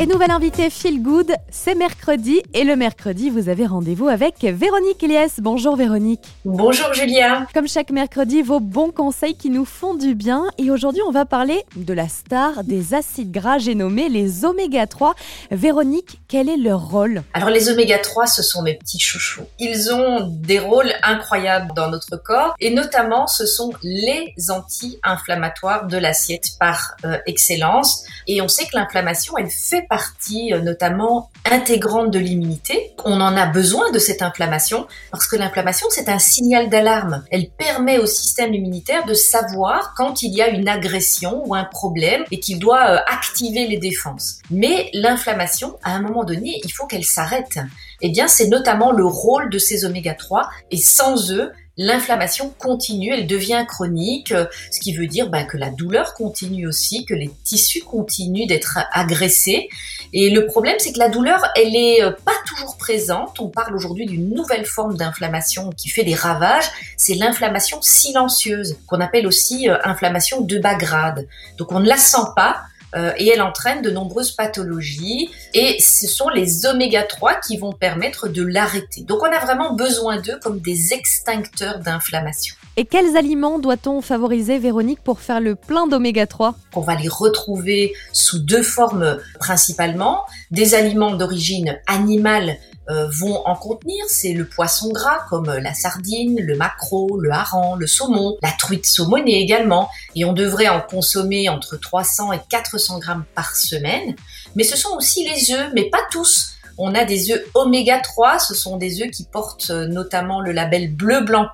Et nouvel invité Feel Good, c'est mercredi. Et le mercredi, vous avez rendez-vous avec Véronique Eliès. Bonjour Véronique. Bonjour Julia. Comme chaque mercredi, vos bons conseils qui nous font du bien. Et aujourd'hui, on va parler de la star des acides gras, j'ai nommé les oméga 3. Véronique, quel est leur rôle? Alors les oméga 3, ce sont mes petits chouchous. Ils ont des rôles incroyables dans notre corps. Et notamment, ce sont les anti-inflammatoires de l'assiette par euh, excellence. Et on sait que l'inflammation, elle fait partie euh, notamment intégrante de l'immunité. On en a besoin de cette inflammation parce que l'inflammation, c'est un signal d'alarme. Elle permet au système immunitaire de savoir quand il y a une agression ou un problème et qu'il doit euh, activer les défenses. Mais l'inflammation, à un moment donné, il faut qu'elle s'arrête. Eh bien, c'est notamment le rôle de ces oméga 3 et sans eux, l'inflammation continue, elle devient chronique, ce qui veut dire bah, que la douleur continue aussi, que les tissus continuent d'être agressés. Et le problème, c'est que la douleur, elle est euh, pas toujours présente. On parle aujourd'hui d'une nouvelle forme d'inflammation qui fait des ravages. C'est l'inflammation silencieuse, qu'on appelle aussi euh, inflammation de bas grade. Donc on ne la sent pas, euh, et elle entraîne de nombreuses pathologies et ce sont les oméga 3 qui vont permettre de l'arrêter. Donc on a vraiment besoin d'eux comme des extincteurs d'inflammation. Et quels aliments doit-on favoriser, Véronique, pour faire le plein d'oméga 3 On va les retrouver sous deux formes principalement. Des aliments d'origine animale euh, vont en contenir, c'est le poisson gras comme la sardine, le maquereau, le hareng, le saumon, la truite saumonée également. Et on devrait en consommer entre 300 et 400 grammes par semaine. Mais ce sont aussi les œufs, mais pas tous. On a des œufs oméga 3, ce sont des œufs qui portent euh, notamment le label bleu blanc.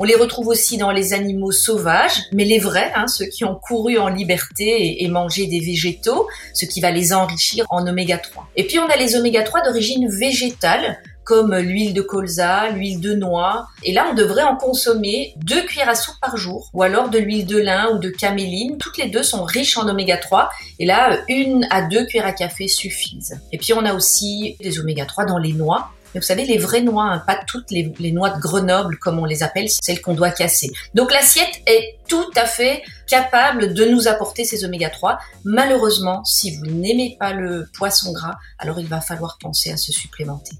On les retrouve aussi dans les animaux sauvages, mais les vrais, hein, ceux qui ont couru en liberté et, mangé des végétaux, ce qui va les enrichir en oméga 3. Et puis on a les oméga 3 d'origine végétale, comme l'huile de colza, l'huile de noix. Et là, on devrait en consommer deux cuillères à soupe par jour, ou alors de l'huile de lin ou de caméline. Toutes les deux sont riches en oméga 3. Et là, une à deux cuillères à café suffisent. Et puis, on a aussi des oméga 3 dans les noix. Mais vous savez, les vraies noix, hein, pas toutes les, les, noix de Grenoble, comme on les appelle, celles qu'on doit casser. Donc l'assiette est tout à fait capable de nous apporter ces oméga 3. Malheureusement, si vous n'aimez pas le poisson gras, alors il va falloir penser à se supplémenter.